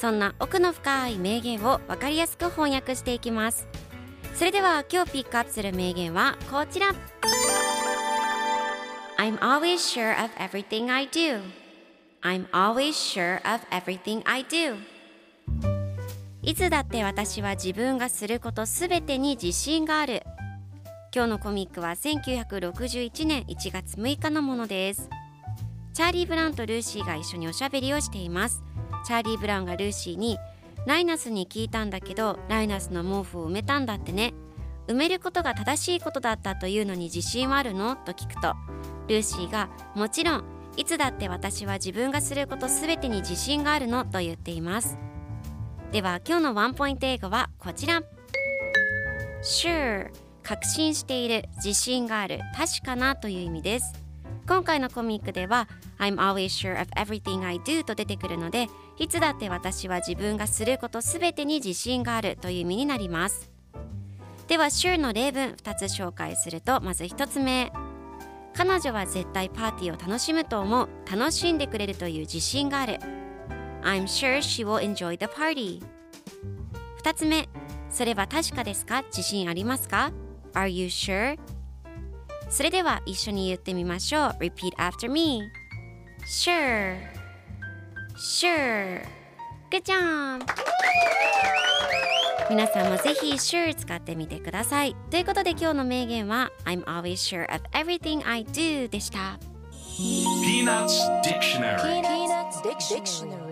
そんな奥の深い名言を分かりやすく翻訳していきます。それでは今日ピックアップする名言はこちら。I'm always sure of everything I do. I'm always sure of everything I do. いつだって私は自分がすることすべてに自信がある。今日のコミックは1961年1月6日のものです。チャーリー・ブランとルーシーが一緒におしゃべりをしています。チャーリー・ブラウンがルーシーにライナスに聞いたんだけどライナスの毛布を埋めたんだってね。埋めることが正しいことだったというのに自信はあるの？と聞くとルーシーがもちろんいつだって私は自分がすることすべてに自信があるの？と言っています。では今日のワンポイント英語はこちら。Sure 確信している。自信がある。確かな？という意味です。今回のコミックでは I'm always sure of everything I do と出てくるのでいつだって私は自分がすることすべてに自信があるという意味になります。では sure の例文2つ紹介するとまず1つ目。彼女は絶対パーティーを楽しむと思う。楽しんでくれるという自信がある。I'm sure she will enjoy the party. 2つ目。それは確かですか？自信ありますか？Are you sure? それでは一緒に言ってみましょう Repeat after me Sure Sure Good job 皆さんもぜひ Sure 使ってみてくださいということで今日の名言は I'm always sure of everything I do でした Peanuts Dictionary Peanuts Dictionary.